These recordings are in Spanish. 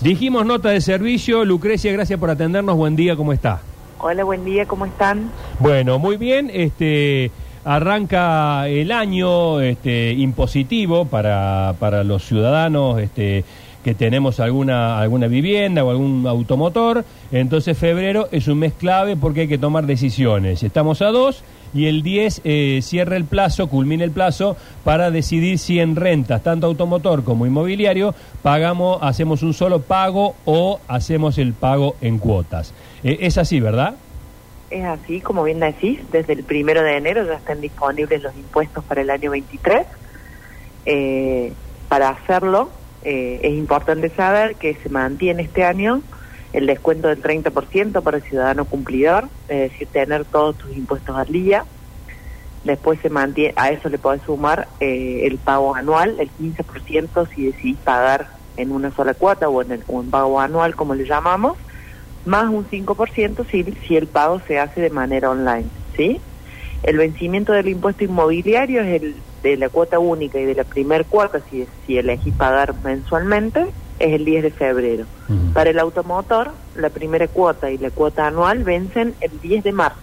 Dijimos nota de servicio. Lucrecia, gracias por atendernos. Buen día, ¿cómo está? Hola, buen día, ¿cómo están? Bueno, muy bien. Este arranca el año este, impositivo para, para los ciudadanos este, que tenemos alguna, alguna vivienda o algún automotor. Entonces febrero es un mes clave porque hay que tomar decisiones. Estamos a dos y el 10 eh, cierra el plazo, culmina el plazo para decidir si en rentas, tanto automotor como inmobiliario, pagamos, hacemos un solo pago o hacemos el pago en cuotas. Eh, es así, ¿verdad? Es así, como bien decís, desde el primero de enero ya están disponibles los impuestos para el año 23. Eh, para hacerlo, eh, es importante saber que se mantiene este año el descuento del 30% para el ciudadano cumplidor, es decir, tener todos tus impuestos al día. Después se mantiene, a eso le podés sumar eh, el pago anual, el 15% si decidís pagar en una sola cuota o en, el, pago anual, como le llamamos, más un 5% si, si el pago se hace de manera online, ¿sí? El vencimiento del impuesto inmobiliario es el de la cuota única y de la primer cuota, si, si elegís pagar mensualmente, es el 10 de febrero. Para el automotor, la primera cuota y la cuota anual vencen el 10 de marzo.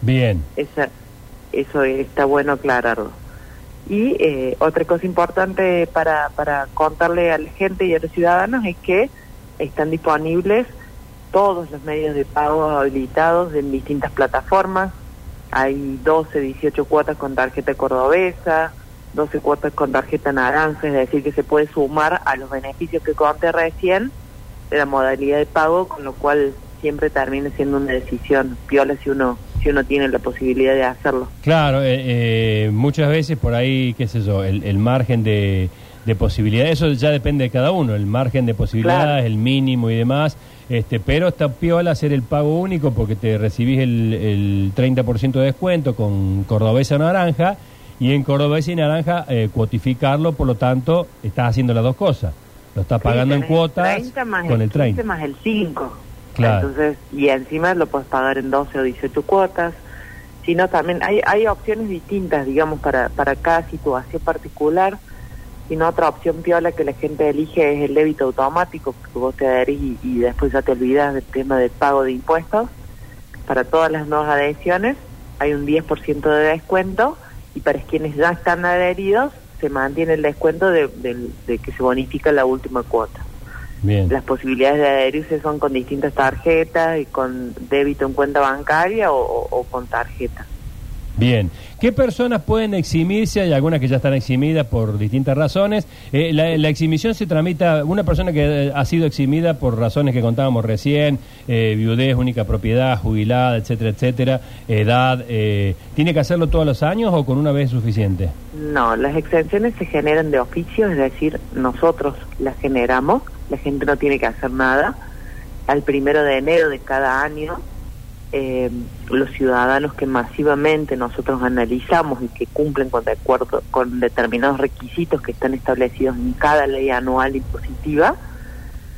Bien. Esa, eso está bueno aclararlo. Y eh, otra cosa importante para, para contarle a la gente y a los ciudadanos es que están disponibles todos los medios de pago habilitados en distintas plataformas. Hay 12, 18 cuotas con tarjeta cordobesa, 12 cuotas con tarjeta naranja, es decir, que se puede sumar a los beneficios que conté recién de la modalidad de pago, con lo cual siempre termina siendo una decisión piola si uno si uno tiene la posibilidad de hacerlo. Claro, eh, eh, muchas veces por ahí, qué sé yo, el, el margen de, de posibilidades, eso ya depende de cada uno, el margen de posibilidades, Claro. el mínimo y demás, este, pero está piola hacer el pago único porque te recibís el, el 30% de descuento con cordobesa naranja y en cordobesa y naranja eh, cuotificarlo, por lo tanto, estás haciendo las dos cosas. Lo estás pagando en Sí, cuotas 30 más con el 15 30. más el 5. Claro. Entonces, y encima lo puedes pagar en 12 o 18 cuotas. Sino también hay, hay opciones distintas, digamos, para, para cada situación particular. Sino otra opción piola que la gente elige es el débito automático, porque vos te adherís y, y después ya te olvidas del tema del pago de impuestos. Para todas las nuevas adhesiones hay un 10% de descuento y para quienes ya están adheridos se mantiene el descuento de, que se bonifica la última cuota. Bien. Las posibilidades de adherirse son con distintas tarjetas y con débito en cuenta bancaria o, o- o con tarjeta. Bien. ¿Qué personas pueden eximirse? Hay algunas que ya están eximidas por distintas razones. Eh, la, la se tramita, una persona que eh, ha sido eximida por razones que contábamos recién, eh, viudez, única propiedad, jubilada, etcétera, etcétera, edad, eh, ¿tiene que hacerlo todos los años o con una vez es suficiente? No, las exenciones se generan de oficio, es decir, nosotros las generamos, la gente no tiene que hacer nada. Al primero de enero de cada año, eh, los ciudadanos que masivamente nosotros analizamos y que cumplen con, de acuerdo, con determinados requisitos que están establecidos en cada ley anual impositiva,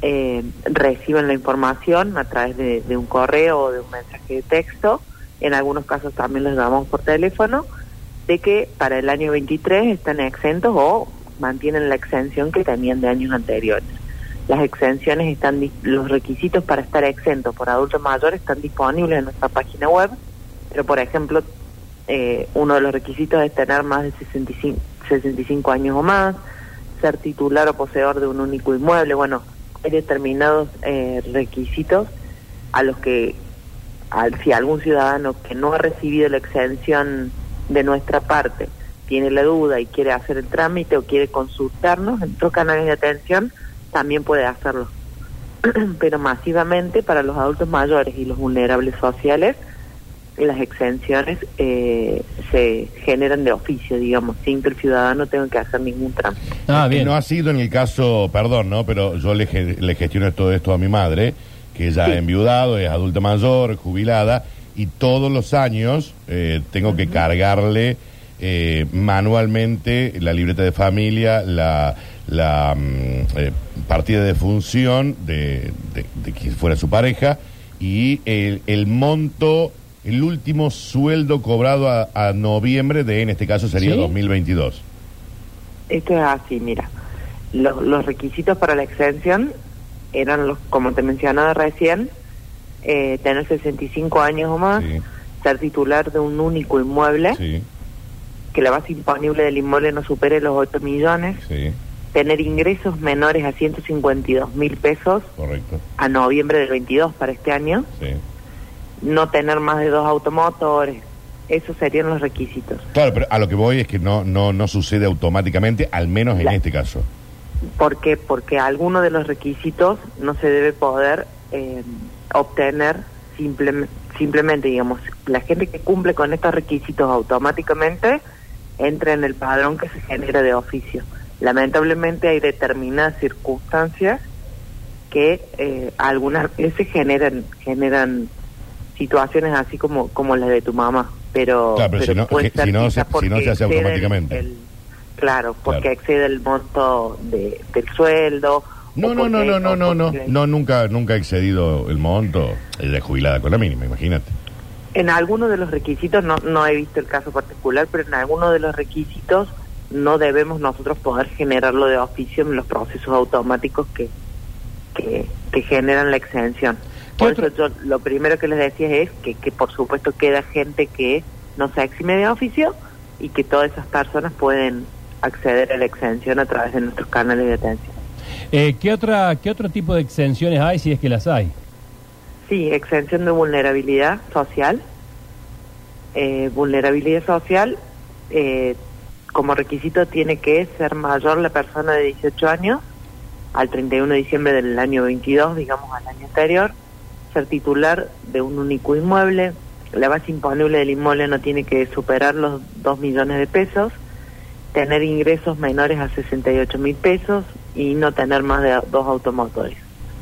eh, reciben la información a través de, un correo o de un mensaje de texto, en algunos casos también los llamamos por teléfono, de que para el año 23 están exentos o mantienen la exención que tenían de años anteriores. Las exenciones están, los requisitos para estar exentos por adultos mayores están disponibles en nuestra página web, pero por ejemplo, eh, uno de los requisitos es tener más de 65, 65 años o más, ser titular o poseedor de un único inmueble. Bueno, hay determinados eh, requisitos a los que, al, si algún ciudadano que no ha recibido la exención de nuestra parte tiene la duda y quiere hacer el trámite o quiere consultarnos en otros canales de atención, también puede hacerlo. Pero masivamente para los adultos mayores y los vulnerables sociales, las exenciones eh, se generan de oficio, digamos, sin que el ciudadano tenga que hacer ningún trámite. Ah, bien. No ha sido en el caso, perdón, ¿no? Pero yo le, le gestiono todo esto a mi madre, que ya Sí. ha enviudado, es adulta mayor, jubilada, y todos los años eh, tengo que cargarle eh, manualmente la libreta de familia, la, la mm, eh, partida de función de, de, de quien fuera su pareja, y el, el monto, el último sueldo cobrado a, a noviembre de, en este caso, sería ¿Sí? 2022. Esto es así, mira. Los, los requisitos para la exención eran los, como te mencionaba recién, eh, tener 65 años o más, Sí. ser titular de un único inmueble, Sí, que la base imponible del inmueble no supere los 8 millones, sí, tener ingresos menores a 152 mil pesos correcto. a noviembre del 22 para este año, Sí. no tener más de dos automotores, esos serían los requisitos. Claro, pero a lo que voy es que no, no, no sucede automáticamente, al menos en La- este caso. ¿Por qué? Porque alguno de los requisitos no se debe poder eh, obtener simple- simplemente, digamos, la gente que cumple con estos requisitos automáticamente entra en el padrón que se genera de oficio. Lamentablemente hay determinadas circunstancias que eh, algunas veces generan generan situaciones así como como las de tu mamá, pero, Claro, pero si no- puede si ser no quizás se- si porque no se hace el- automáticamente. el- claro, porque Claro. excede el monto de, del sueldo. No, no, no, no, no, no, no, no, nunca, nunca ha excedido el monto. Ella es jubilada con la mínima, imagínate. En algunos de los requisitos, no, no he visto el caso particular, pero en algunos de los requisitos no debemos nosotros poder generarlo de oficio en los procesos automáticos que, que, que generan la exención. ¿Qué Por eso yo lo primero que les decía es que, que por supuesto queda gente que no se exime de oficio y que todas esas personas pueden acceder a la exención a través de nuestros canales de atención. Eh, ¿qué, otra, ¿Qué otro tipo de exenciones hay si es que las hay? Sí, exención de vulnerabilidad social. Eh, vulnerabilidad social, eh, como requisito tiene que ser mayor la persona de 18 años al 31 de diciembre del año 22, digamos al año anterior, ser titular de un único inmueble, la base imponible del inmueble no tiene que superar los 2 millones de pesos, tener ingresos menores a 68 mil pesos y no tener más de dos automotores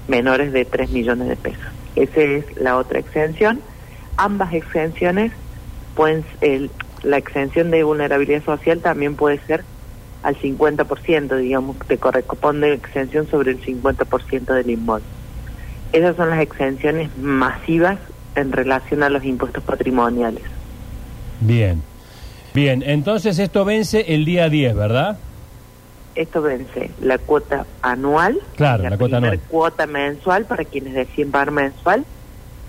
menores de 3 millones de pesos. Esa es la otra exención. Ambas exenciones pueden, el- la exención de vulnerabilidad social también puede ser al 50%, digamos, te corresponde exención sobre el 50% del inmueble. Esas son las exenciones masivas en relación a los impuestos patrimoniales. Bien. Bien, entonces esto vence el día 10, ¿verdad? Esto vence la cuota anual, Claro, la cuota primer anual. cuota mensual para quienes deciden pagar mensual,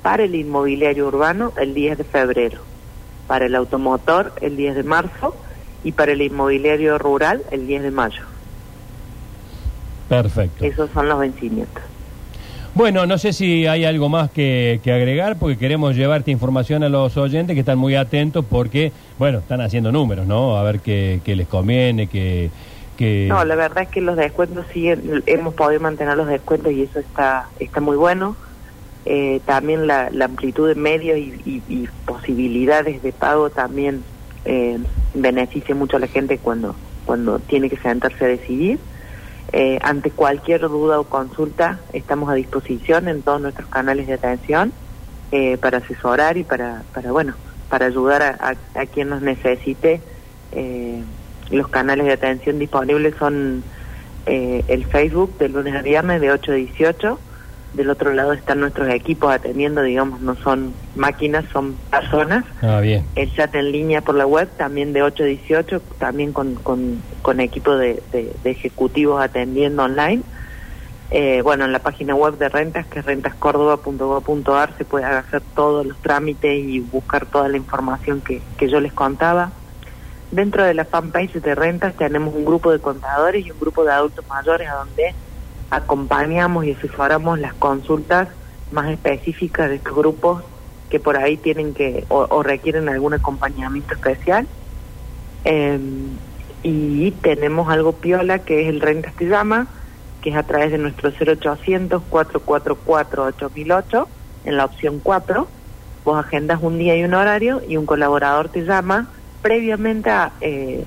para el inmobiliario urbano el 10 de febrero, para el automotor el 10 de marzo y para el inmobiliario rural el 10 de mayo. Perfecto. Esos son los vencimientos. Bueno, no sé si hay algo más que, que agregar porque queremos llevarte información a los oyentes que están muy atentos porque, bueno, están haciendo números, ¿no? A ver qué, qué les conviene, qué... qué- No, la verdad es que los descuentos siguen, hemos podido mantener los descuentos y eso está está muy bueno. Eh, también la, la amplitud de medios y, y- posibilidades de pago también eh, beneficia mucho a la gente cuando cuando tiene que sentarse a decidir. Eh, ante cualquier duda o consulta estamos a disposición en todos nuestros canales de atención eh, para asesorar y para, para bueno para ayudar a, a- quien nos necesite. Los canales de atención disponibles son el Facebook de lunes a viernes de 8 a 18. Del otro lado están nuestros equipos atendiendo, digamos, no son máquinas, son personas. Ah, bien. El chat en línea por la web también de 8 a 18, también con, con, con equipo de, de- de ejecutivos atendiendo online. Eh, bueno, en la página web de rentas, que es rentascórdoba.gov.ar, se puede hacer todos los trámites y buscar toda la información que, que yo les contaba. Dentro de la fanpage de rentas tenemos un grupo de contadores y un grupo de adultos mayores a donde acompañamos y asesoramos las consultas más específicas de estos grupos que por ahí tienen que o, o requieren algún acompañamiento especial. Eh, y tenemos algo piola que es el Rentas Te Llama, que es a través de nuestro 0800-444-8008 en la opción 4. Vos agendas un día y un horario y un colaborador te llama. Previamente a, eh,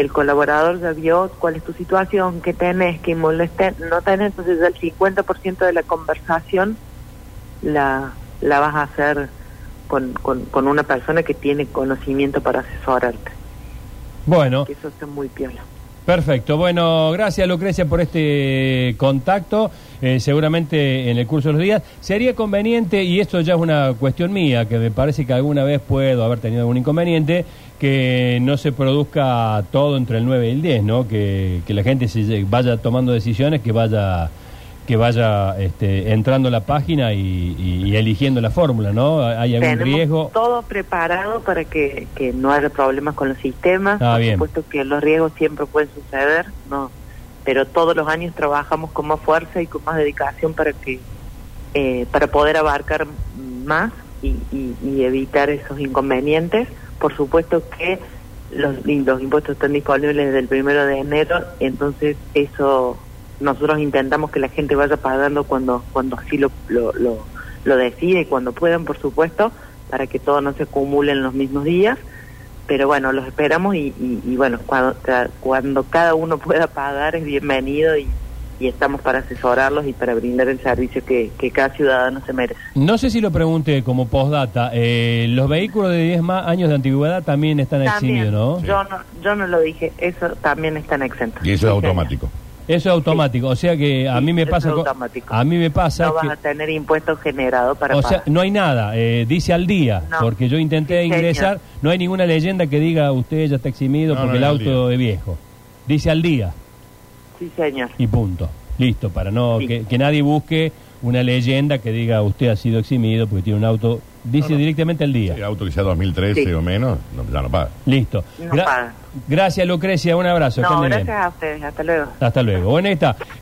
el colaborador ya vio cuál es tu situación, qué tenés, qué molestes, no tenés, entonces el 50% de la conversación la, la vas a hacer con, con, con una persona que tiene conocimiento para asesorarte. Bueno, Que eso está muy piola. perfecto. Bueno, gracias Lucrecia por este contacto. Eh, seguramente en el curso de los días sería conveniente, y esto ya es una cuestión mía, que me parece que alguna vez puedo haber tenido algún inconveniente, que no se produzca todo entre el 9 y el 10, ¿no? Que, que la gente se vaya tomando decisiones, que vaya que vaya este, entrando a la página y, y- y eligiendo la fórmula, ¿no? ¿Hay algún Tenemos riesgo? todo preparado para que, que no haya problemas con los sistemas. Ah, Por bien. supuesto que los riesgos siempre pueden suceder, no, pero todos los años trabajamos con más fuerza y con más dedicación para que eh, para poder abarcar más y- y evitar esos inconvenientes. Por supuesto que los, los impuestos están disponibles desde el primero de enero, entonces eso nosotros intentamos que la gente vaya pagando cuando cuando así lo, lo, lo, lo decide cuando puedan, por supuesto, para que todo no se acumule en los mismos días. Pero bueno, los esperamos y, y- y bueno, cuando, cuando cada uno pueda pagar es bienvenido y, y estamos para asesorarlos y para brindar el servicio que, que cada ciudadano se merece. No sé si lo pregunté como postdata. eh, los vehículos de 10 más años de antigüedad también están eximidos, ¿no? Yo no yo no lo dije, eso también están exentos. Y eso es automático. Eso es automático, o sea que a Sí, mí me eso pasa es co- automático. a mí me pasa No vas que a tener impuestos generados para o sea, no hay nada, eh, dice al día, No. porque yo intenté Sí, señor. ingresar, no hay ninguna leyenda que diga usted ya está eximido No, porque no el auto es viejo. Dice al día Sí, señor. y punto. Listo, para no Sí. que, que nadie busque una leyenda que diga usted ha sido eximido porque tiene un auto, dice No, no. directamente al día. Sí, auto que sea 2013 Sí. o menos, no, ya no paga. Listo. No paga. Gracias Lucrecia, un abrazo. No, bien. gracias a ustedes. Hasta luego. Hasta luego. Está.